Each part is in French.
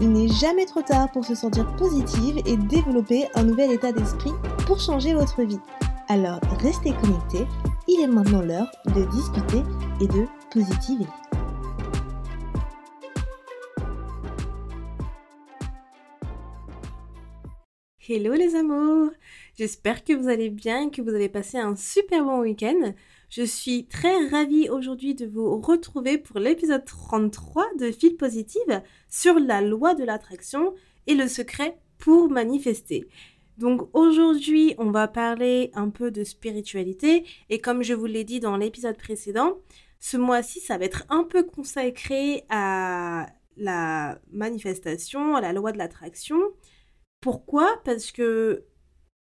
Il n'est jamais trop tard pour se sentir positive et développer un nouvel état d'esprit pour changer votre vie. Alors restez connectés, il est maintenant l'heure de discuter et de positiver. Hello les amours J'espère que vous allez bien, que vous avez passé un super bon week-end. Je suis très ravie aujourd'hui de vous retrouver pour l'épisode 33 de Fil Positive sur la loi de l'attraction et le secret pour manifester. Donc aujourd'hui, on va parler un peu de spiritualité et comme je vous l'ai dit dans l'épisode précédent, ce mois-ci, ça va être un peu consacré à la manifestation, à la loi de l'attraction. Pourquoi? Parce que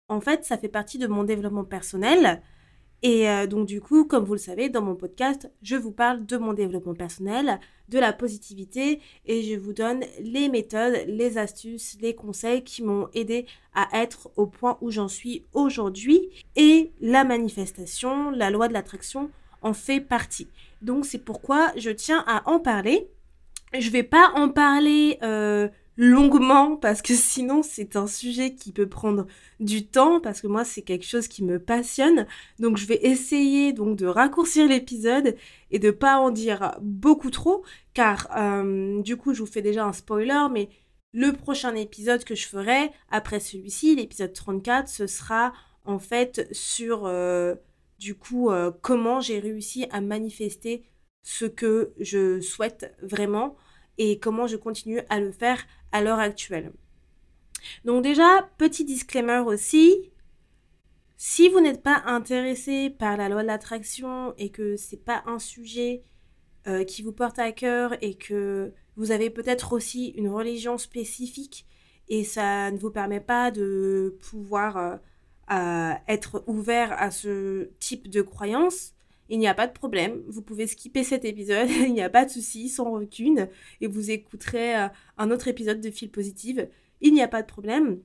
en fait, ça fait partie de mon développement personnel. Et euh, donc du coup, comme vous le savez, dans mon podcast, je vous parle de mon développement personnel, de la positivité et je vous donne les méthodes, les astuces, les conseils qui m'ont aidé à être au point où j'en suis aujourd'hui. Et la manifestation, la loi de l'attraction en fait partie. Donc c'est pourquoi je tiens à en parler. Je vais pas en parler euh, longuement parce que sinon c'est un sujet qui peut prendre du temps parce que moi c'est quelque chose qui me passionne. Donc je vais essayer donc de raccourcir l'épisode et de pas en dire beaucoup trop car euh, du coup je vous fais déjà un spoiler mais le prochain épisode que je ferai après celui-ci l'épisode 34 ce sera en fait sur euh, du coup euh, comment j'ai réussi à manifester ce que je souhaite vraiment et comment je continue à le faire à l'heure actuelle. Donc déjà, petit disclaimer aussi, si vous n'êtes pas intéressé par la loi de l'attraction et que c'est pas un sujet euh, qui vous porte à cœur et que vous avez peut-être aussi une religion spécifique et ça ne vous permet pas de pouvoir euh, être ouvert à ce type de croyance, il n'y a pas de problème, vous pouvez skipper cet épisode, il n'y a pas de souci, sans recune, et vous écouterez euh, un autre épisode de Fil Positive. Il n'y a pas de problème.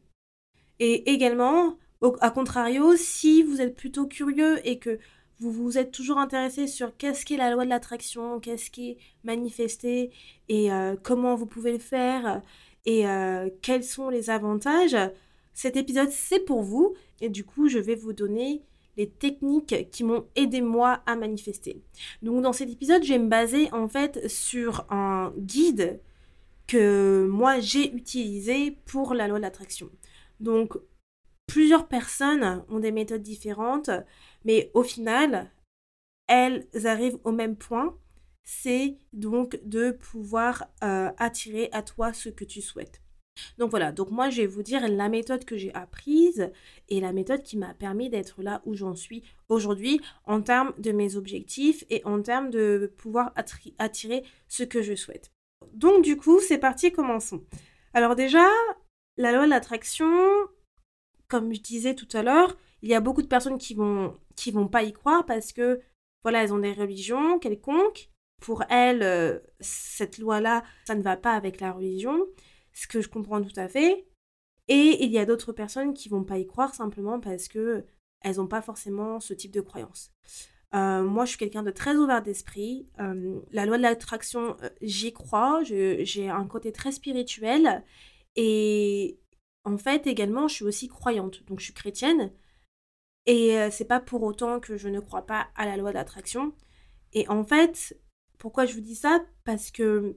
Et également, à contrario, si vous êtes plutôt curieux et que vous vous êtes toujours intéressé sur qu'est-ce qu'est la loi de l'attraction, qu'est-ce qui est manifesté et euh, comment vous pouvez le faire et euh, quels sont les avantages, cet épisode c'est pour vous et du coup je vais vous donner techniques qui m'ont aidé moi à manifester. Donc dans cet épisode, je vais me baser en fait sur un guide que moi j'ai utilisé pour la loi de l'attraction. Donc plusieurs personnes ont des méthodes différentes, mais au final, elles arrivent au même point, c'est donc de pouvoir euh, attirer à toi ce que tu souhaites. Donc voilà, donc moi je vais vous dire la méthode que j'ai apprise et la méthode qui m'a permis d'être là où j'en suis aujourd'hui en termes de mes objectifs et en termes de pouvoir attirer ce que je souhaite. Donc du coup, c'est parti, commençons. Alors déjà, la loi de l'attraction, comme je disais tout à l'heure, il y a beaucoup de personnes qui vont qui vont pas y croire parce que voilà, elles ont des religions quelconques. Pour elles, euh, cette loi-là, ça ne va pas avec la religion ce que je comprends tout à fait. Et il y a d'autres personnes qui vont pas y croire simplement parce que elles n'ont pas forcément ce type de croyance. Euh, moi, je suis quelqu'un de très ouvert d'esprit. Euh, la loi de l'attraction, euh, j'y crois. J'ai un côté très spirituel. Et en fait, également, je suis aussi croyante. Donc, je suis chrétienne. Et c'est pas pour autant que je ne crois pas à la loi de l'attraction. Et en fait, pourquoi je vous dis ça? Parce que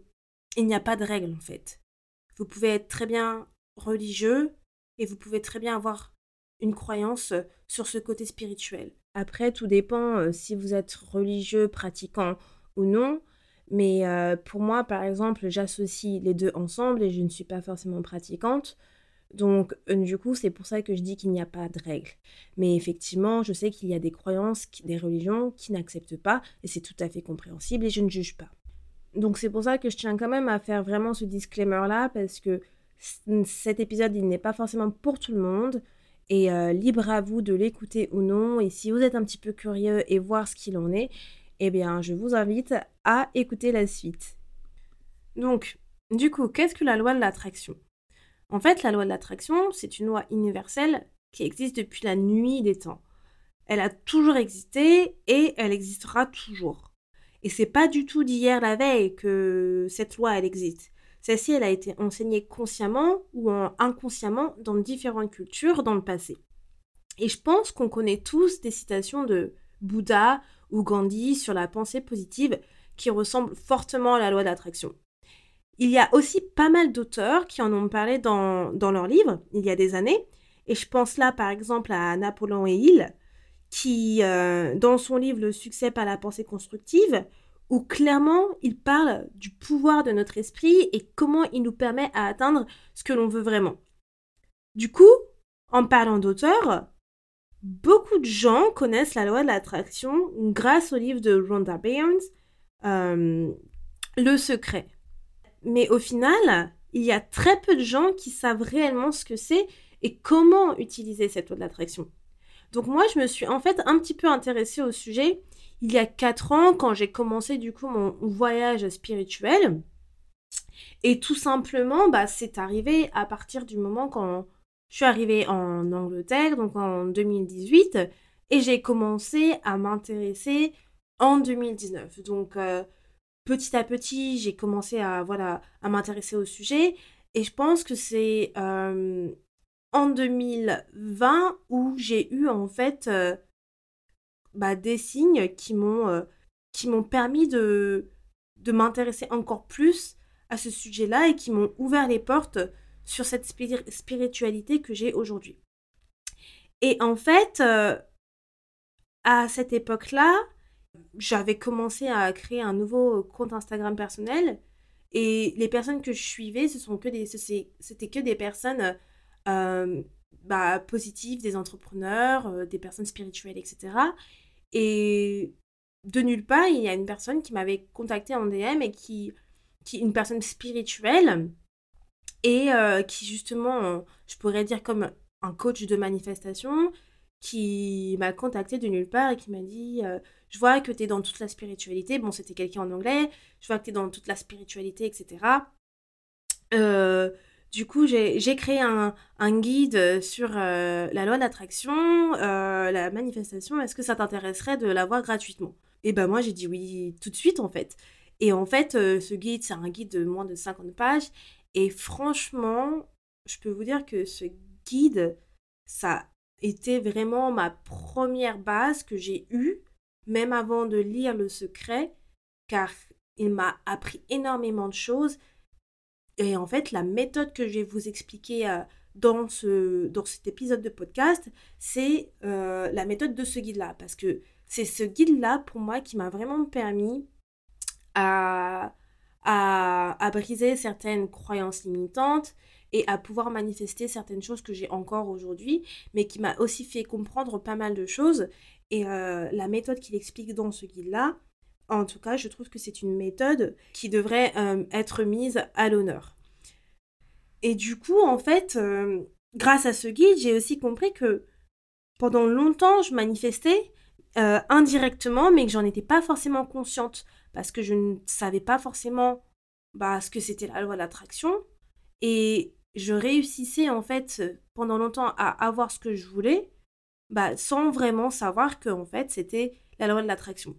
il n'y a pas de règle, en fait. Vous pouvez être très bien religieux et vous pouvez très bien avoir une croyance euh, sur ce côté spirituel. Après, tout dépend euh, si vous êtes religieux, pratiquant ou non. Mais euh, pour moi, par exemple, j'associe les deux ensemble et je ne suis pas forcément pratiquante. Donc, du coup, c'est pour ça que je dis qu'il n'y a pas de règle. Mais effectivement, je sais qu'il y a des croyances, des religions qui n'acceptent pas, et c'est tout à fait compréhensible, et je ne juge pas. Donc c'est pour ça que je tiens quand même à faire vraiment ce disclaimer-là, parce que cet épisode, il n'est pas forcément pour tout le monde. Et euh, libre à vous de l'écouter ou non. Et si vous êtes un petit peu curieux et voir ce qu'il en est, eh bien, je vous invite à écouter la suite. Donc, du coup, qu'est-ce que la loi de l'attraction? En fait, la loi de l'attraction, c'est une loi universelle qui existe depuis la nuit des temps. Elle a toujours existé et elle existera toujours. Et c'est pas du tout d'hier la veille que cette loi elle existe. Celle-ci elle a été enseignée consciemment ou inconsciemment dans différentes cultures dans le passé. Et je pense qu'on connaît tous des citations de Bouddha ou Gandhi sur la pensée positive qui ressemblent fortement à la loi d'attraction. Il y a aussi pas mal d'auteurs qui en ont parlé dans, dans leurs livres il y a des années, et je pense là par exemple à Napoléon Hill, qui, euh, dans son livre Le succès par la pensée constructive, où clairement il parle du pouvoir de notre esprit et comment il nous permet à atteindre ce que l'on veut vraiment. Du coup, en parlant d'auteur, beaucoup de gens connaissent la loi de l'attraction grâce au livre de Rhonda Byrne, euh, Le secret. Mais au final, il y a très peu de gens qui savent réellement ce que c'est et comment utiliser cette loi de l'attraction. Donc moi, je me suis en fait un petit peu intéressée au sujet il y a 4 ans quand j'ai commencé du coup mon voyage spirituel. Et tout simplement, bah, c'est arrivé à partir du moment quand je suis arrivée en Angleterre, donc en 2018, et j'ai commencé à m'intéresser en 2019. Donc euh, petit à petit, j'ai commencé à voilà à m'intéresser au sujet, et je pense que c'est euh, en 2020 où j'ai eu en fait euh, bah, des signes qui m'ont euh, qui m'ont permis de, de m'intéresser encore plus à ce sujet-là et qui m'ont ouvert les portes sur cette spiritualité que j'ai aujourd'hui. Et en fait, euh, à cette époque-là, j'avais commencé à créer un nouveau compte Instagram personnel et les personnes que je suivais, ce sont que des, c'était que des personnes bah, positives, des entrepreneurs, euh, des personnes spirituelles, etc. Et de nulle part, il y a une personne qui m'avait contacté en DM et qui, qui une personne spirituelle et euh, qui justement, je pourrais dire comme un coach de manifestation, qui m'a contacté de nulle part et qui m'a dit Je vois que tu es dans toute la spiritualité. Bon, c'était quelqu'un en anglais. Je vois que tu es dans toute la spiritualité, etc. Euh, du coup, j'ai créé un, guide sur euh, la loi d'attraction, euh, la manifestation. Est-ce que ça t'intéresserait de l'avoir gratuitement? Et ben moi, j'ai dit oui tout de suite en fait. Et en fait, euh, ce guide, c'est un guide de moins de 50 pages. Et franchement, je peux vous dire que ce guide, ça était vraiment ma première base que j'ai eue, même avant de lire Le Secret, car il m'a appris énormément de choses et en fait, la méthode que je vais vous expliquer euh, dans, ce, dans cet épisode de podcast, c'est euh, la méthode de ce guide-là. Parce que c'est ce guide-là, pour moi, qui m'a vraiment permis à, briser certaines croyances limitantes et à pouvoir manifester certaines choses que j'ai encore aujourd'hui, mais qui m'a aussi fait comprendre pas mal de choses. Et euh, la méthode qu'il explique dans ce guide-là, en tout cas, je trouve que c'est une méthode qui devrait euh, être mise à l'honneur. Et du coup, en fait, euh, grâce à ce guide, j'ai aussi compris que pendant longtemps, je manifestais euh, indirectement, mais que j'en étais pas forcément consciente parce que je ne savais pas forcément bah, ce que c'était la loi de l'attraction. Et je réussissais en fait pendant longtemps à avoir ce que je voulais, bah, sans vraiment savoir que en fait c'était la loi de l'attraction.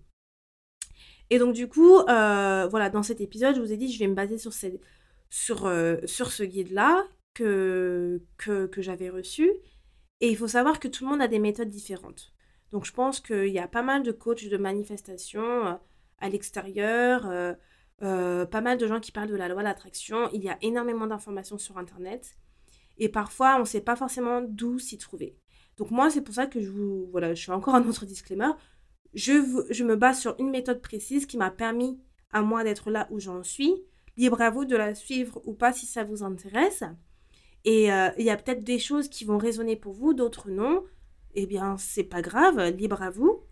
Et donc du coup, euh, voilà, dans cet épisode, je vous ai dit, je vais me baser sur, euh, ce guide-là que, que, j'avais reçu. Et il faut savoir que tout le monde a des méthodes différentes. Donc je pense qu'il y a pas mal de coachs de manifestation euh, à l'extérieur, pas mal de gens qui parlent de la loi de l'attraction. Il y a énormément d'informations sur Internet. Et parfois, on ne sait pas forcément d'où s'y trouver. Donc moi, c'est pour ça que je vous... Voilà, je suis encore un autre disclaimer je, me base sur une méthode précise qui m'a permis à moi d'être là où j'en suis. Libre à vous de la suivre ou pas si ça vous intéresse. Et euh, il y a peut-être des choses qui vont résonner pour vous, d'autres non. Eh bien, c'est pas grave, libre à vous.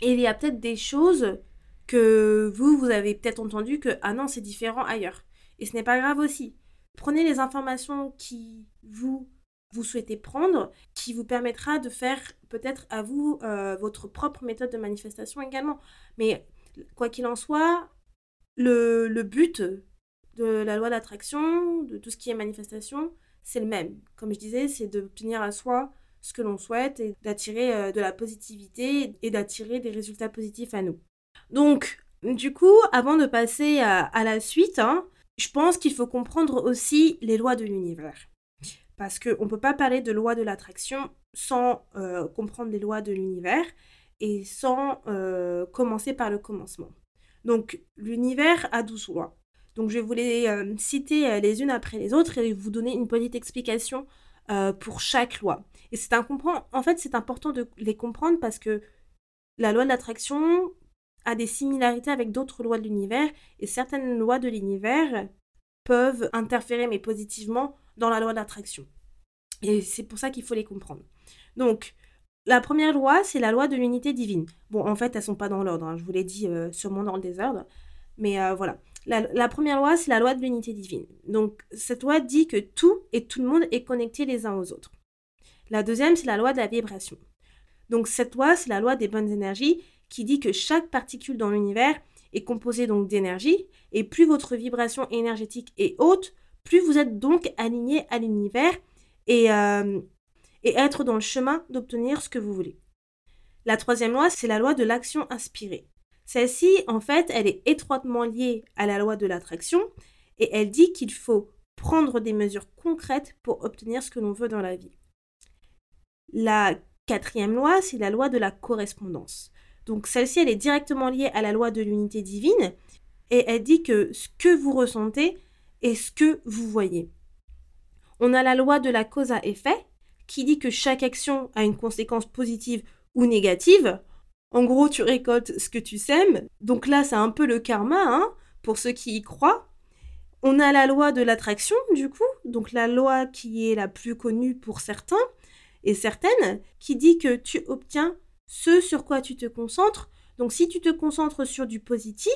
Et il y a peut-être des choses que vous, vous avez peut-être entendu que, ah non, c'est différent ailleurs. Et ce n'est pas grave aussi. prenez les informations qui vous vous souhaitez prendre, qui vous permettra de faire peut-être à vous euh, votre propre méthode de manifestation également. Mais quoi qu'il en soit, le, but de la loi d'attraction, de tout ce qui est manifestation, c'est le même. Comme je disais, c'est d'obtenir à soi ce que l'on souhaite et d'attirer euh, de la positivité et d'attirer des résultats positifs à nous. Donc, du coup, avant de passer à, la suite, hein, je pense qu'il faut comprendre aussi les lois de l'univers. Parce qu'on ne peut pas parler de loi de l'attraction sans euh, comprendre les lois de l'univers et sans euh, commencer par le commencement. Donc, l'univers a 12 lois. Donc, je vais vous les citer les unes après les autres et vous donner une petite explication pour chaque loi. Et c'est en fait, c'est important de les comprendre parce que la loi de l'attraction a des similarités avec d'autres lois de l'univers et certaines lois de l'univers peuvent interférer, mais positivement, dans la loi de l'attraction. Et c'est pour ça qu'il faut les comprendre. Donc, la première loi, c'est la loi de l'unité divine. Bon, en fait, elles sont pas dans l'ordre, hein. je vous l'ai dit euh, sûrement dans le désordre. Mais euh, voilà. La, la, première loi, c'est la loi de l'unité divine. Donc, cette loi dit que tout et tout le monde est connecté les uns aux autres. La deuxième, c'est la loi de la vibration. Donc cette loi, c'est la loi des bonnes énergies qui dit que chaque particule dans l'univers est composée donc d'énergie et plus votre vibration énergétique est haute, plus vous êtes donc aligné à l'univers et, euh, et être dans le chemin d'obtenir ce que vous voulez. La troisième loi, c'est la loi de l'action inspirée. Celle-ci, en fait, elle est étroitement liée à la loi de l'attraction et elle dit qu'il faut prendre des mesures concrètes pour obtenir ce que l'on veut dans la vie. La quatrième loi, c'est la loi de la correspondance. Donc celle-ci, elle est directement liée à la loi de l'unité divine et elle dit que ce que vous ressentez est ce que vous voyez. On a la loi de la cause à effet qui dit que chaque action a une conséquence positive ou négative. En gros, tu récoltes ce que tu sèmes. Donc là, c'est un peu le karma hein, pour ceux qui y croient. On a la loi de l'attraction, du coup, donc la loi qui est la plus connue pour certains, et certaines qui dit que tu obtiens ce sur quoi tu te concentres. Donc si tu te concentres sur du positif,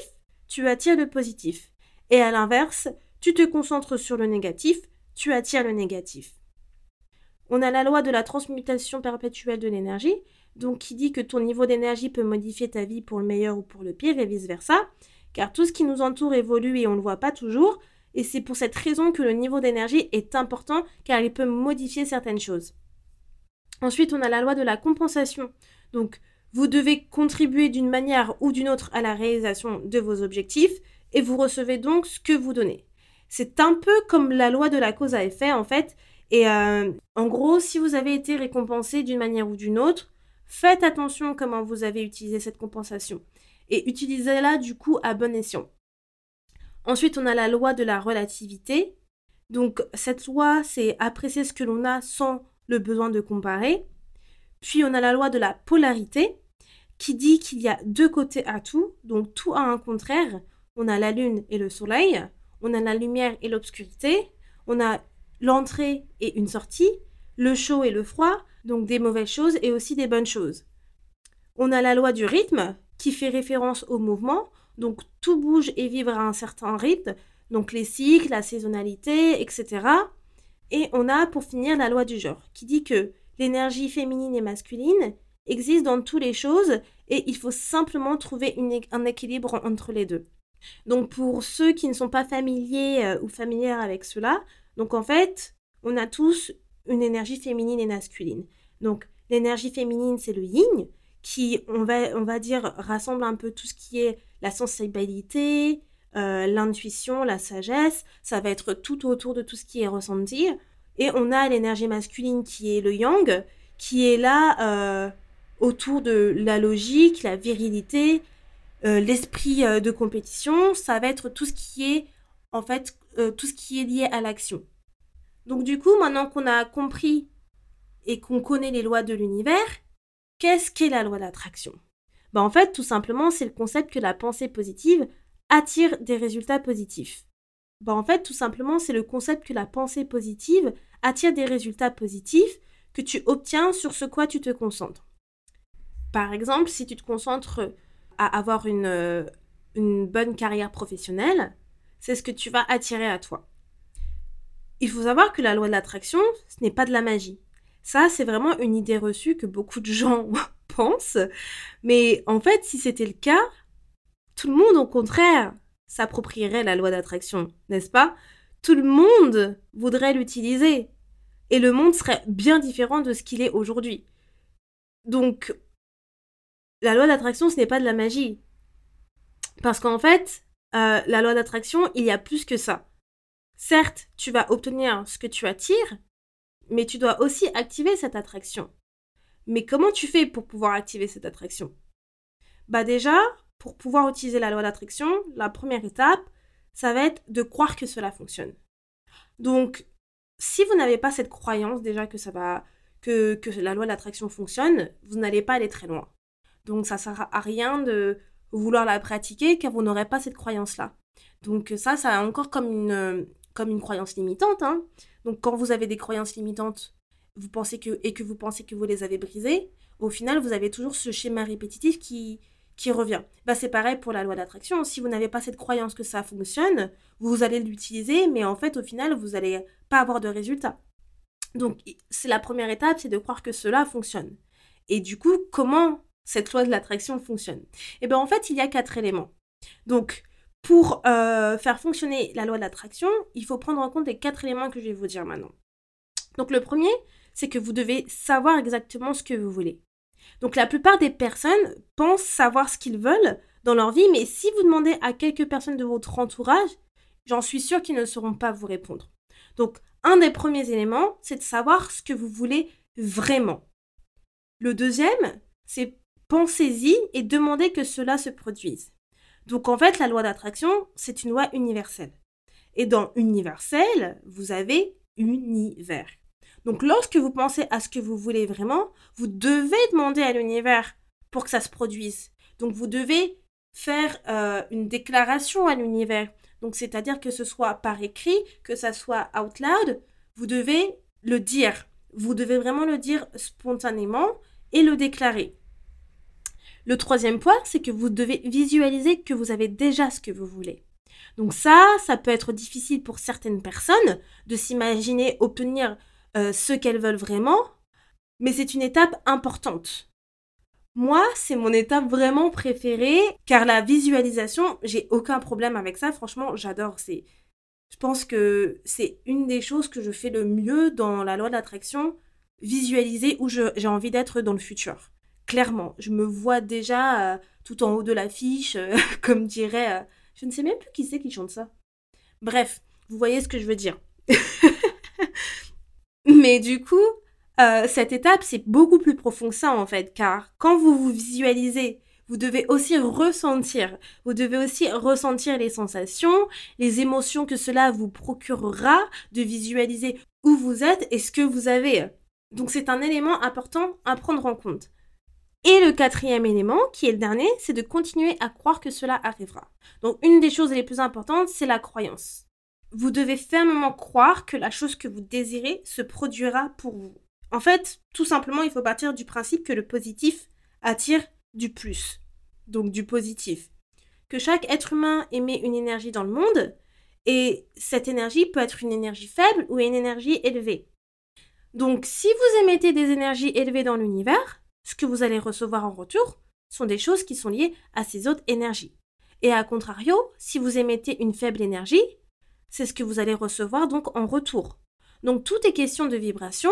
tu attires le positif. Et à l'inverse, tu te concentres sur le négatif, tu attires le négatif. On a la loi de la transmutation perpétuelle de l'énergie, donc qui dit que ton niveau d'énergie peut modifier ta vie pour le meilleur ou pour le pire et vice-versa, car tout ce qui nous entoure évolue et on ne le voit pas toujours, et c'est pour cette raison que le niveau d'énergie est important, car il peut modifier certaines choses. Ensuite, on a la loi de la compensation. Donc, vous devez contribuer d'une manière ou d'une autre à la réalisation de vos objectifs et vous recevez donc ce que vous donnez. C'est un peu comme la loi de la cause à effet en fait. Et euh, en gros, si vous avez été récompensé d'une manière ou d'une autre, faites attention comment vous avez utilisé cette compensation et utilisez-la du coup à bon escient. Ensuite, on a la loi de la relativité. Donc cette loi, c'est apprécier ce que l'on a sans le besoin de comparer. Puis on a la loi de la polarité qui dit qu'il y a deux côtés à tout, donc tout a un contraire. On a la lune et le soleil, on a la lumière et l'obscurité, on a l'entrée et une sortie, le chaud et le froid, donc des mauvaises choses et aussi des bonnes choses. On a la loi du rythme qui fait référence au mouvement, donc tout bouge et vibre à un certain rythme, donc les cycles, la saisonnalité, etc. Et on a pour finir la loi du genre, qui dit que l'énergie féminine et masculine existe dans toutes les choses et il faut simplement trouver un équilibre entre les deux. Donc pour ceux qui ne sont pas familiers euh, ou familières avec cela, donc en fait, on a tous une énergie féminine et masculine. Donc l'énergie féminine, c'est le yin, qui, on va, on va dire, rassemble un peu tout ce qui est la sensibilité, euh, l'intuition, la sagesse, ça va être tout autour de tout ce qui est ressenti. Et on a l'énergie masculine qui est le yang, qui est là euh, autour de la logique, la virilité, l'esprit de compétition. Ça va être tout ce qui est, en fait, tout ce qui est lié à l'action. Donc du coup, maintenant qu'on a compris et qu'on connaît les lois de l'univers, qu'est-ce qu'est la loi d'attraction? Ben, En fait, tout simplement, c'est le concept que la pensée positive attire des résultats positifs bah En fait, tout simplement, c'est le concept que la pensée positive attire des résultats positifs que tu obtiens sur ce quoi tu te concentres. Par exemple, si tu te concentres à avoir une, euh, une bonne carrière professionnelle, c'est ce que tu vas attirer à toi. il faut savoir que la loi de l'attraction, ce n'est pas de la magie. Ça, c'est vraiment une idée reçue que beaucoup de gens pensent. Mais en fait, si c'était le cas, tout le monde, au contraire, s'approprierait la loi d'attraction, n'est-ce pas? Tout le monde voudrait l'utiliser. Et le monde serait bien différent de ce qu'il est aujourd'hui. Donc, la loi d'attraction, ce n'est pas de la magie. Parce qu'en fait, euh, la loi d'attraction, il y a plus que ça. Certes, tu vas obtenir ce que tu attires, mais tu dois aussi activer cette attraction. Mais comment tu fais pour pouvoir activer cette attraction? Bah déjà, pour pouvoir utiliser la loi d'attraction, la première étape, ça va être de croire que cela fonctionne. Donc, si vous n'avez pas cette croyance déjà que ça va que, que la loi d'attraction fonctionne, vous n'allez pas aller très loin. Donc ça sert à rien de vouloir la pratiquer car vous n'aurez pas cette croyance-là. Donc ça, ça a encore comme une, croyance limitante. Hein. Donc quand vous avez des croyances limitantes vous pensez que, et que vous pensez que vous les avez brisées, au final, vous avez toujours ce schéma répétitif qui, qui revient. Bah, c'est pareil pour la loi d'attraction. Si vous n'avez pas cette croyance que ça fonctionne, vous allez l'utiliser, mais en fait, au final, vous n'allez pas avoir de résultat. Donc, c'est la première étape, c'est de croire que cela fonctionne. Et du coup, comment cette loi de l'attraction fonctionne Eh bien, en fait, il y a quatre éléments. Donc, pour euh, faire fonctionner la loi de l'attraction, il faut prendre en compte les quatre éléments que je vais vous dire maintenant. Donc, le premier, c'est que vous devez savoir exactement ce que vous voulez. Donc, la plupart des personnes pensent savoir ce qu'ils veulent dans leur vie, mais si vous demandez à quelques personnes de votre entourage, j'en suis sûre qu'ils ne sauront pas vous répondre. Donc, un des premiers éléments, c'est de savoir ce que vous voulez vraiment. Le deuxième, c'est pensez-y et demandez que cela se produise. Donc en fait, la loi d'attraction, c'est une loi universelle. Et dans universel, vous avez univers. Donc lorsque vous pensez à ce que vous voulez vraiment, vous devez demander à l'univers pour que ça se produise. Donc vous devez faire euh, une déclaration à l'univers. Donc c'est-à-dire que ce soit par écrit, que ça soit out loud, vous devez le dire. Vous devez vraiment le dire spontanément et le déclarer. Le troisième point, c'est que vous devez visualiser que vous avez déjà ce que vous voulez. Donc ça, ça peut être difficile pour certaines personnes de s'imaginer obtenir euh, ce qu'elles veulent vraiment, mais c'est une étape importante. Moi, c'est mon étape vraiment préférée, car la visualisation, j'ai aucun problème avec ça. Franchement, j'adore. C'est, je pense que c'est une des choses que je fais le mieux dans la loi d'attraction, visualiser où j'ai envie d'être dans le futur clairement. Je me vois déjà euh, tout en haut de l'affiche, euh, comme dirait... Euh, je ne sais même plus qui c'est qui chante ça. Bref, vous voyez ce que je veux dire. Mais du coup, cette étape, c'est beaucoup plus profond que ça, en fait, car quand vous vous visualisez, vous devez aussi ressentir. Vous devez aussi ressentir les sensations, les émotions que cela vous procurera de visualiser où vous êtes et ce que vous avez. Donc c'est un élément important à prendre en compte. Et le quatrième élément, qui est le dernier, c'est de continuer à croire que cela arrivera. Donc une des choses les plus importantes, c'est la croyance. Vous devez fermement croire que la chose que vous désirez se produira pour vous. En fait, tout simplement, il faut partir du principe que le positif attire du plus. Donc du positif. Que chaque être humain émet une énergie dans le monde, et cette énergie peut être une énergie faible ou une énergie élevée. Donc si vous émettez des énergies élevées dans l'univers, ce que vous allez recevoir en retour sont des choses qui sont liées à ces autres énergies. Et à contrario, si vous émettez une faible énergie, c'est ce que vous allez recevoir donc en retour. Donc tout est question de vibration,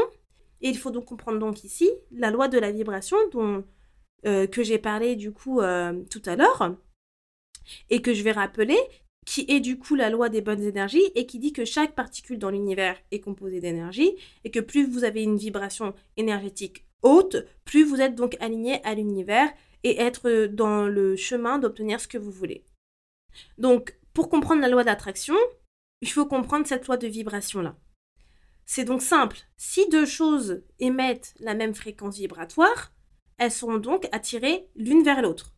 et il faut donc comprendre donc ici la loi de la vibration dont, euh, que j'ai parlé du coup euh, tout à l'heure, et que je vais rappeler, qui est du coup la loi des bonnes énergies, et qui dit que chaque particule dans l'univers est composée d'énergie, et que plus vous avez une vibration énergétique plus vous êtes donc aligné à l'univers et être dans le chemin d'obtenir ce que vous voulez. Donc, pour comprendre la loi d'attraction, il faut comprendre cette loi de vibration-là. C'est donc simple. Si deux choses émettent la même fréquence vibratoire, elles seront donc attirées l'une vers l'autre.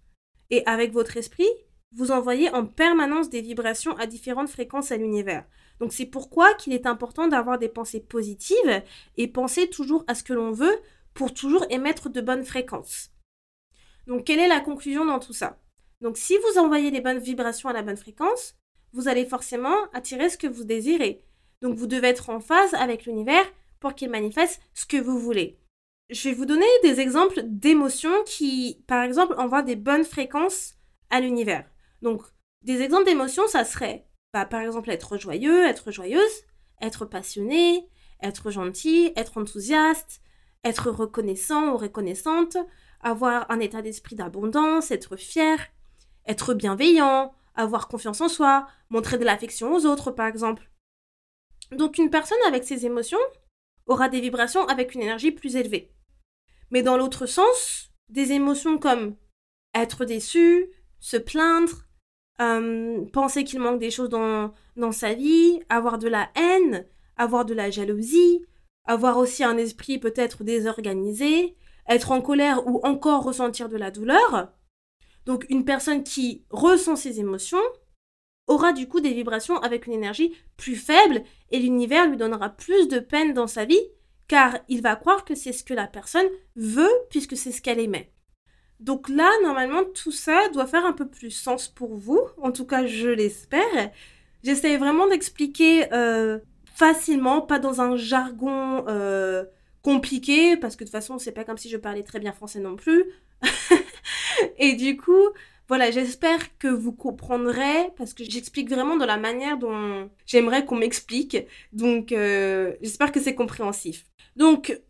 Et avec votre esprit, vous envoyez en permanence des vibrations à différentes fréquences à l'univers. Donc c'est pourquoi qu'il est important d'avoir des pensées positives et penser toujours à ce que l'on veut pour toujours émettre de bonnes fréquences. Donc quelle est la conclusion dans tout ça? Donc si vous envoyez les bonnes vibrations à la bonne fréquence, vous allez forcément attirer ce que vous désirez. Donc vous devez être en phase avec l'univers pour qu'il manifeste ce que vous voulez. Je vais vous donner des exemples d'émotions qui, par exemple, envoient des bonnes fréquences à l'univers. Donc, des exemples d'émotions, ça serait, bah, par exemple, être joyeux, être joyeuse, être passionné, être gentil, être enthousiaste, être reconnaissant ou reconnaissante, avoir un état d'esprit d'abondance, être fier, être bienveillant, avoir confiance en soi, montrer de l'affection aux autres, par exemple. Donc une personne avec ces émotions aura des vibrations avec une énergie plus élevée. Mais dans l'autre sens, des émotions comme être déçu, se plaindre, euh, penser qu'il manque des choses dans, dans sa vie, avoir de la haine, avoir de la jalousie, avoir aussi un esprit peut-être désorganisé, être en colère ou encore ressentir de la douleur. Donc une personne qui ressent ces émotions aura du coup des vibrations avec une énergie plus faible et l'univers lui donnera plus de peine dans sa vie car il va croire que c'est ce que la personne veut puisque c'est ce qu'elle aimait. Donc là, normalement, tout ça doit faire un peu plus sens pour vous, en tout cas je l'espère. J'essaie vraiment d'expliquer euh, facilement, pas dans un jargon euh, compliqué, parce que de toute façon, c'est pas comme si je parlais très bien français non plus. et du coup, voilà, j'espère que vous comprendrez, parce que j'explique vraiment de la manière dont j'aimerais qu'on m'explique. Donc, euh, j'espère que c'est compréhensif. Donc,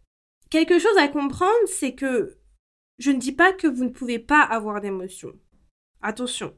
quelque chose à comprendre, c'est que je ne dis pas que vous ne pouvez pas avoir d'émotions. Attention,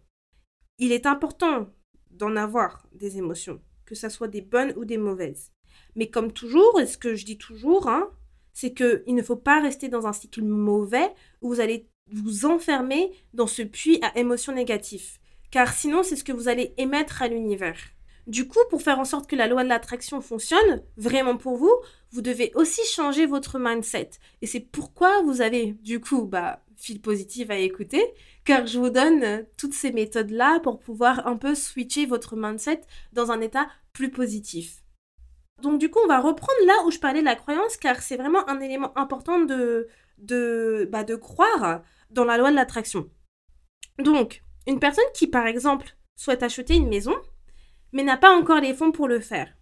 il est important d'en avoir des émotions que ce soit des bonnes ou des mauvaises. Mais comme toujours, et ce que je dis toujours, hein, c'est qu'il ne faut pas rester dans un cycle mauvais où vous allez vous enfermer dans ce puits à émotions négatives. Car sinon, c'est ce que vous allez émettre à l'univers. Du coup, pour faire en sorte que la loi de l'attraction fonctionne vraiment pour vous, vous devez aussi changer votre mindset. Et c'est pourquoi vous avez, du coup, bah, fil positif à écouter, car je vous donne toutes ces méthodes-là pour pouvoir un peu switcher votre mindset dans un état plus positif. Donc du coup, on va reprendre là où je parlais de la croyance, car c'est vraiment un élément important de, de, bah, de croire dans la loi de l'attraction. Donc, une personne qui, par exemple, souhaite acheter une maison, mais n'a pas encore les fonds pour le faire.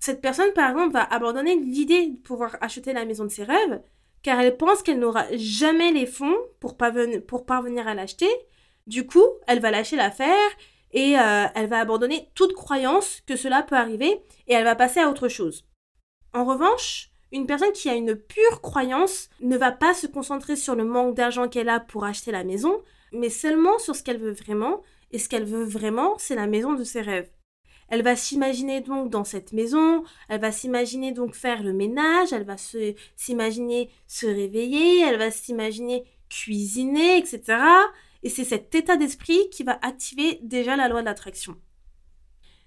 Cette personne, par exemple, va abandonner l'idée de pouvoir acheter la maison de ses rêves, car elle pense qu'elle n'aura jamais les fonds pour, parvenir à l'acheter. Du coup, elle va lâcher l'affaire et euh, elle va abandonner toute croyance que cela peut arriver et elle va passer à autre chose. En revanche, une personne qui a une pure croyance ne va pas se concentrer sur le manque d'argent qu'elle a pour acheter la maison, mais seulement sur ce qu'elle veut vraiment, et ce qu'elle veut vraiment, c'est la maison de ses rêves. Elle va s'imaginer donc dans cette maison, elle va s'imaginer donc faire le ménage, elle va s'imaginer se réveiller, elle va s'imaginer cuisiner, etc. Et c'est cet état d'esprit qui va activer déjà la loi de l'attraction.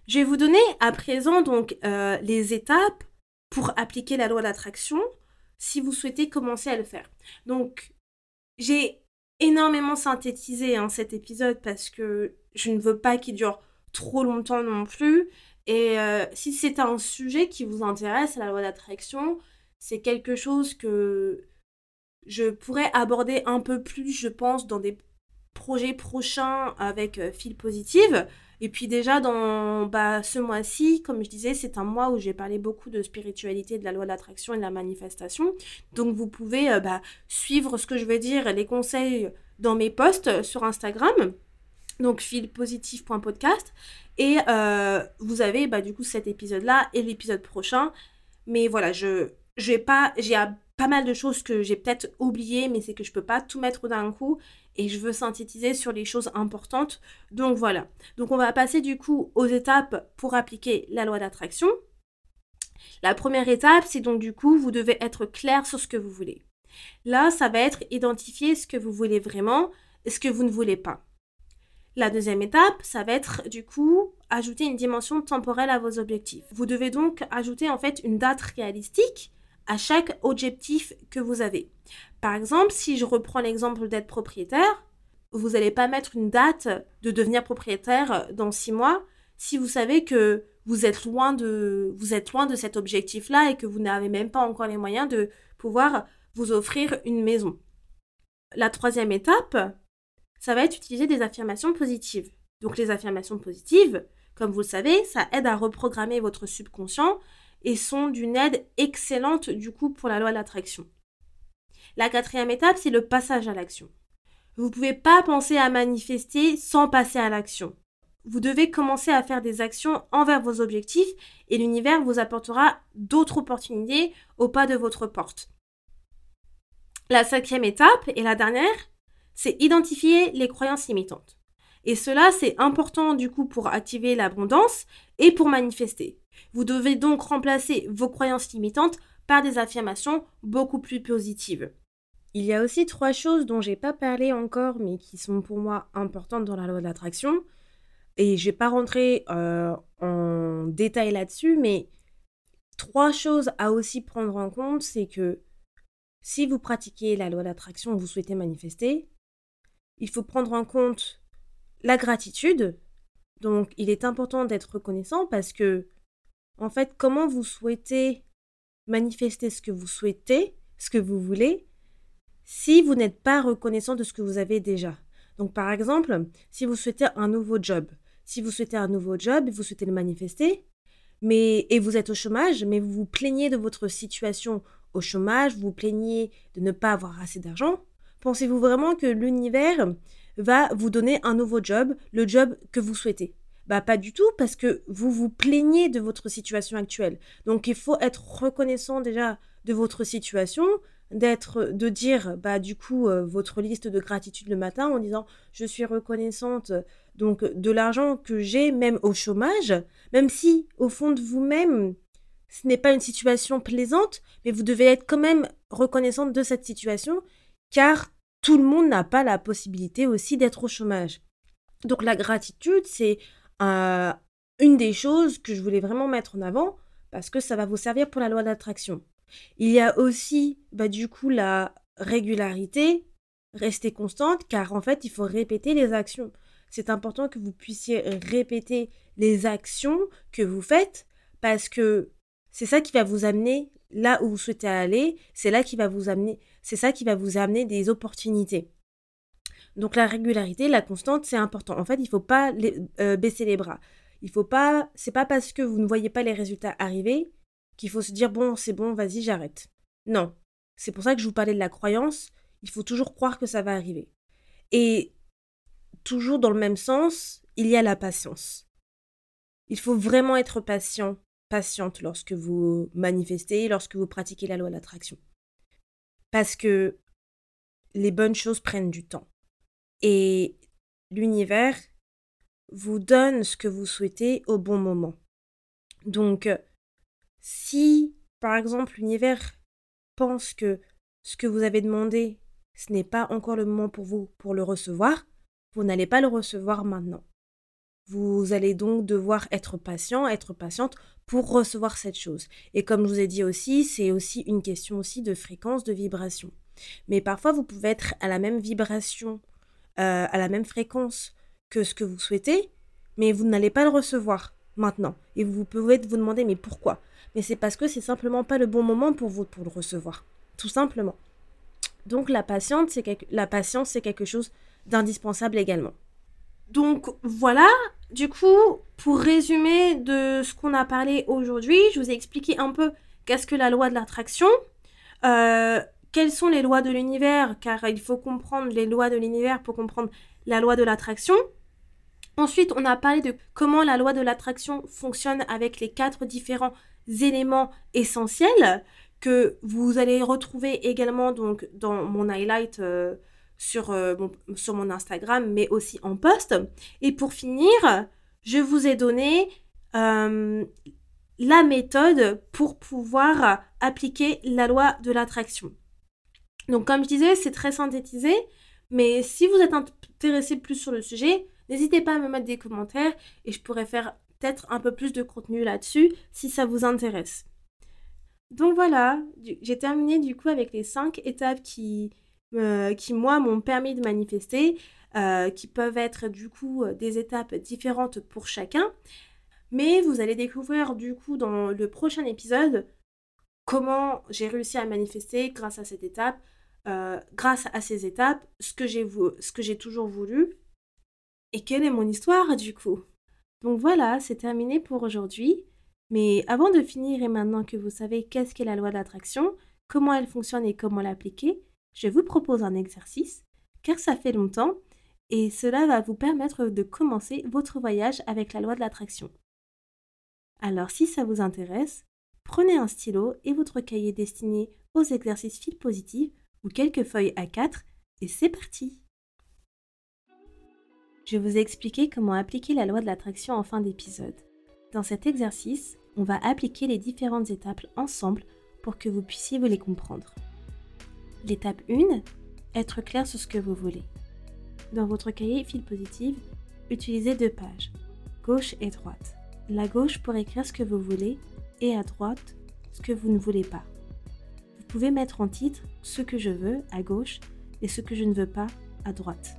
Je vais vous donner à présent donc euh, les étapes pour appliquer la loi de l'attraction si vous souhaitez commencer à le faire. Donc, j'ai énormément synthétisé hein, cet épisode parce que je ne veux pas qu'il dure trop longtemps non plus. Et euh, si c'est un sujet qui vous intéresse, la loi d'attraction, c'est quelque chose que je pourrais aborder un peu plus, je pense, dans des projets prochains avec euh, Fil Positive. Et puis déjà, dans bah, ce mois-ci, comme je disais, c'est un mois où j'ai parlé beaucoup de spiritualité, de la loi de l'attraction et de la manifestation. Donc vous pouvez euh, bah, suivre ce que je veux dire, les conseils dans mes posts sur Instagram. Donc filpositif.podcast. Et euh, vous avez bah, du coup cet épisode-là et l'épisode prochain. Mais voilà, je, je vais pas. J'ai pas mal de choses que j'ai peut-être oubliées, mais c'est que je peux pas tout mettre d'un coup et je veux synthétiser sur les choses importantes. Donc voilà. Donc on va passer du coup aux étapes pour appliquer la loi d'attraction. La première étape, c'est donc du coup, vous devez être clair sur ce que vous voulez. Là, ça va être identifier ce que vous voulez vraiment et ce que vous ne voulez pas. La deuxième étape, ça va être du coup ajouter une dimension temporelle à vos objectifs. Vous devez donc ajouter en fait une date réalistique à chaque objectif que vous avez. Par exemple, si je reprends l'exemple d'être propriétaire, vous n'allez pas mettre une date de devenir propriétaire dans six mois si vous savez que vous êtes loin de, vous êtes loin de cet objectif-là et que vous n'avez même pas encore les moyens de pouvoir vous offrir une maison. La troisième étape, ça va être utiliser des affirmations positives. Donc les affirmations positives, Comme vous le savez, ça aide à reprogrammer votre subconscient et sont d'une aide excellente du coup pour la loi de l'attraction. La quatrième étape, c'est le passage à l'action. Vous ne pouvez pas penser à manifester sans passer à l'action. Vous devez commencer à faire des actions envers vos objectifs et l'univers vous apportera d'autres opportunités au pas de votre porte. La cinquième étape et la dernière, c'est identifier les croyances limitantes. Et cela, c'est important du coup pour activer l'abondance et pour manifester. Vous devez donc remplacer vos croyances limitantes par des affirmations beaucoup plus positives. Il y a aussi trois choses dont j'ai pas parlé encore, mais qui sont pour moi importantes dans la loi de l'attraction. Et je vais pas rentrer euh, en détail là-dessus, mais trois choses à aussi prendre en compte, c'est que si vous pratiquez la loi de l'attraction, vous souhaitez manifester, il faut prendre en compte la gratitude. Donc, il est important d'être reconnaissant parce que, en fait, comment vous souhaitez manifester ce que vous souhaitez, ce que vous voulez, si vous n'êtes pas reconnaissant de ce que vous avez déjà. Donc, par exemple, si vous souhaitez un nouveau job, si vous souhaitez un nouveau job, vous souhaitez le manifester, mais et vous êtes au chômage, mais vous vous plaignez de votre situation au chômage, vous vous plaignez de ne pas avoir assez d'argent, pensez-vous vraiment que l'univers va vous donner un nouveau job, le job que vous souhaitez? Bah pas du tout parce que vous vous plaignez de votre situation actuelle. Donc il faut être reconnaissant déjà de votre situation, d'être de dire bah du coup euh, votre liste de gratitude le matin en disant je suis reconnaissante donc de l'argent que j'ai même au chômage, même si au fond de vous-même ce n'est pas une situation plaisante, mais vous devez être quand même reconnaissante de cette situation car tout le monde n'a pas la possibilité aussi d'être au chômage. Donc la gratitude, c'est euh, une des choses que je voulais vraiment mettre en avant parce que ça va vous servir pour la loi d'attraction. Il y a aussi, bah, du coup, la régularité, rester constante, car en fait, il faut répéter les actions. C'est important que vous puissiez répéter les actions que vous faites parce que c'est ça qui va vous amener là où vous souhaitez aller, c'est là qui va vous amener, c'est ça qui va vous amener des opportunités. Donc la régularité, la constante, c'est important. En fait, il ne faut pas euh, baisser les bras. Il faut pas, c'est pas parce que vous ne voyez pas les résultats arriver qu'il faut se dire bon, c'est bon, vas-y, j'arrête. Non. C'est pour ça que je vous parlais de la croyance. Il faut toujours croire que ça va arriver. Et toujours dans le même sens, il y a la patience. Il faut vraiment être patient patiente lorsque vous manifestez, lorsque vous pratiquez la loi de l'attraction. Parce que les bonnes choses prennent du temps. Et l'univers vous donne ce que vous souhaitez au bon moment. Donc, si, par exemple, l'univers pense que ce que vous avez demandé, ce n'est pas encore le moment pour vous pour le recevoir, vous n'allez pas le recevoir maintenant. Vous allez donc devoir être patient, être patiente pour recevoir cette chose. Et comme je vous ai dit aussi, c'est aussi une question aussi de fréquence, de vibration. Mais parfois, vous pouvez être à la même vibration, euh, à la même fréquence que ce que vous souhaitez, mais vous n'allez pas le recevoir maintenant. Et vous pouvez vous demander, mais pourquoi? Mais c'est parce que c'est simplement pas le bon moment pour vous pour le recevoir. Tout simplement. Donc la patience, la patience, c'est quelque chose d'indispensable également. Donc voilà, du coup, pour résumer de ce qu'on a parlé aujourd'hui, je vous ai expliqué un peu qu'est-ce que la loi de l'attraction, euh, quelles sont les lois de l'univers, car il faut comprendre les lois de l'univers pour comprendre la loi de l'attraction. Ensuite, on a parlé de comment la loi de l'attraction fonctionne avec les quatre différents éléments essentiels que vous allez retrouver également donc dans mon highlight euh, sur, euh, mon, sur mon Instagram, mais aussi en post. Et pour finir, je vous ai donné euh, la méthode pour pouvoir appliquer la loi de l'attraction. Donc comme je disais, c'est très synthétisé, mais si vous êtes intéressé plus sur le sujet, n'hésitez pas à me mettre des commentaires et je pourrais faire peut-être un peu plus de contenu là-dessus si ça vous intéresse. Donc voilà, j'ai terminé du coup avec les cinq étapes qui, euh, qui moi m'ont permis de manifester, euh, qui peuvent être du coup euh, des étapes différentes pour chacun. Mais vous allez découvrir du coup dans le prochain épisode comment j'ai réussi à manifester grâce à cette étape, grâce à ces étapes, ce que j'ai toujours voulu et quelle est mon histoire du coup. Donc voilà, c'est terminé pour aujourd'hui. Mais avant de finir et maintenant que vous savez qu'est-ce qu'est la loi de l'attraction, comment elle fonctionne et comment l'appliquer, je vous propose un exercice, car ça fait longtemps, et cela va vous permettre de commencer votre voyage avec la loi de l'attraction. Alors si ça vous intéresse, prenez un stylo et votre cahier destiné aux exercices fil positifs ou quelques feuilles à 4 et c'est parti Je vous ai expliqué comment appliquer la loi de l'attraction en fin d'épisode. Dans cet exercice, on va appliquer les différentes étapes ensemble pour que vous puissiez vous les comprendre. L'étape 1, être clair sur ce que vous voulez. Dans votre cahier fil positif, utilisez deux pages, gauche et droite. La gauche pour écrire ce que vous voulez et à droite ce que vous ne voulez pas. Vous pouvez mettre en titre ce que je veux à gauche et ce que je ne veux pas à droite.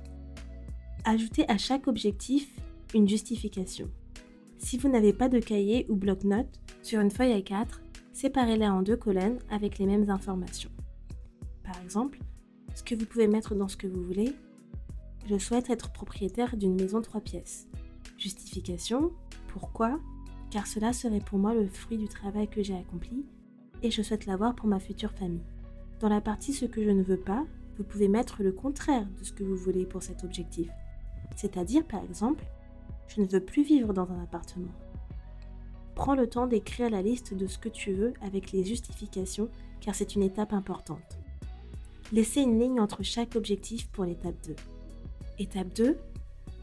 Ajoutez à chaque objectif une justification. Si vous n'avez pas de cahier ou bloc-notes, sur une feuille A4, séparez-la en deux colonnes avec les mêmes informations. Par exemple, ce que vous pouvez mettre dans ce que vous voulez, je souhaite être propriétaire d'une maison trois pièces. Justification, pourquoi? Car cela serait pour moi le fruit du travail que j'ai accompli et je souhaite l'avoir pour ma future famille. Dans la partie ce que je ne veux pas, vous pouvez mettre le contraire de ce que vous voulez pour cet objectif. C'est-à-dire, par exemple, je ne veux plus vivre dans un appartement. Prends le temps d'écrire la liste de ce que tu veux avec les justifications car c'est une étape importante. Laissez une ligne entre chaque objectif pour l'étape 2. Étape 2.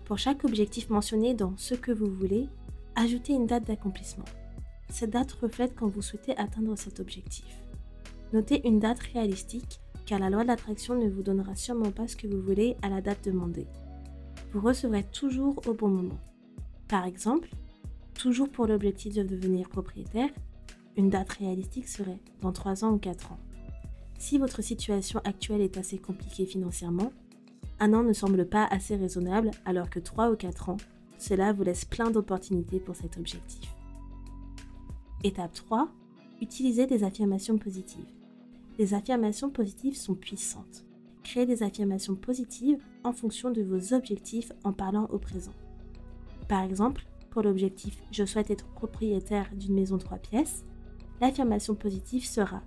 Pour chaque objectif mentionné dans ce que vous voulez, ajoutez une date d'accomplissement. Cette date reflète quand vous souhaitez atteindre cet objectif. Notez une date réalistique car la loi de l'attraction ne vous donnera sûrement pas ce que vous voulez à la date demandée. Vous recevrez toujours au bon moment. Par exemple, toujours pour l'objectif de devenir propriétaire, une date réalistique serait dans 3 ans ou 4 ans. Si votre situation actuelle est assez compliquée financièrement, un an ne semble pas assez raisonnable alors que 3 ou 4 ans, cela vous laisse plein d'opportunités pour cet objectif. Étape 3. Utilisez des affirmations positives. Les affirmations positives sont puissantes. Créez des affirmations positives en fonction de vos objectifs en parlant au présent. Par exemple, pour l'objectif Je souhaite être propriétaire d'une maison 3 pièces, l'affirmation positive sera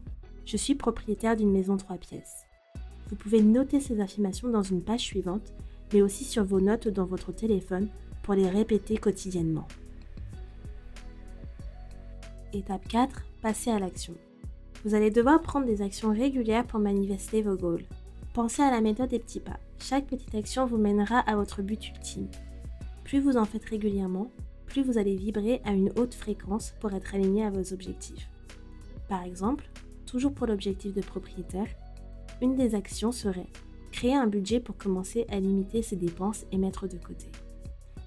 Je suis propriétaire d'une maison 3 pièces. Vous pouvez noter ces affirmations dans une page suivante, mais aussi sur vos notes dans votre téléphone pour les répéter quotidiennement. Étape 4. Passer à l'action. Vous allez devoir prendre des actions régulières pour manifester vos goals. Pensez à la méthode des petits pas. Chaque petite action vous mènera à votre but ultime. Plus vous en faites régulièrement, plus vous allez vibrer à une haute fréquence pour être aligné à vos objectifs. Par exemple, toujours pour l'objectif de propriétaire, une des actions serait créer un budget pour commencer à limiter ses dépenses et mettre de côté.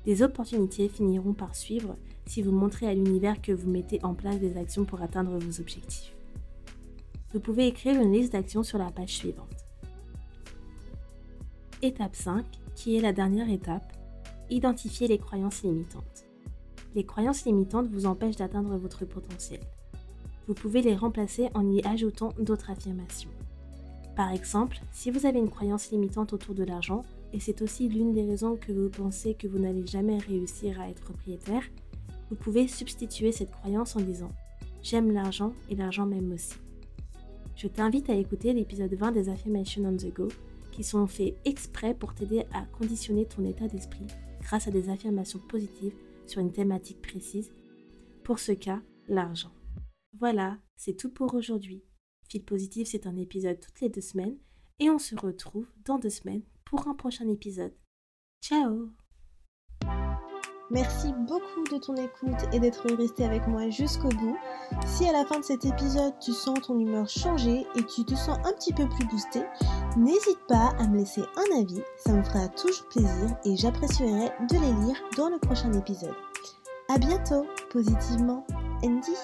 Des opportunités finiront par suivre si vous montrez à l'univers que vous mettez en place des actions pour atteindre vos objectifs. Vous pouvez écrire une liste d'actions sur la page suivante. Étape 5, qui est la dernière étape, identifier les croyances limitantes. Les croyances limitantes vous empêchent d'atteindre votre potentiel. Vous pouvez les remplacer en y ajoutant d'autres affirmations. Par exemple, si vous avez une croyance limitante autour de l'argent, et c'est aussi l'une des raisons que vous pensez que vous n'allez jamais réussir à être propriétaire, vous pouvez substituer cette croyance en disant ⁇ J'aime l'argent et l'argent m'aime aussi ⁇ Je t'invite à écouter l'épisode 20 des Affirmations on the Go, qui sont faits exprès pour t'aider à conditionner ton état d'esprit grâce à des affirmations positives sur une thématique précise, pour ce cas, l'argent. Voilà, c'est tout pour aujourd'hui. Fil positif, c'est un épisode toutes les deux semaines et on se retrouve dans deux semaines pour un prochain épisode. Ciao Merci beaucoup de ton écoute et d'être resté avec moi jusqu'au bout. Si à la fin de cet épisode tu sens ton humeur changer et tu te sens un petit peu plus boosté, n'hésite pas à me laisser un avis, ça me fera toujours plaisir et j'apprécierai de les lire dans le prochain épisode. A bientôt, positivement, Andy.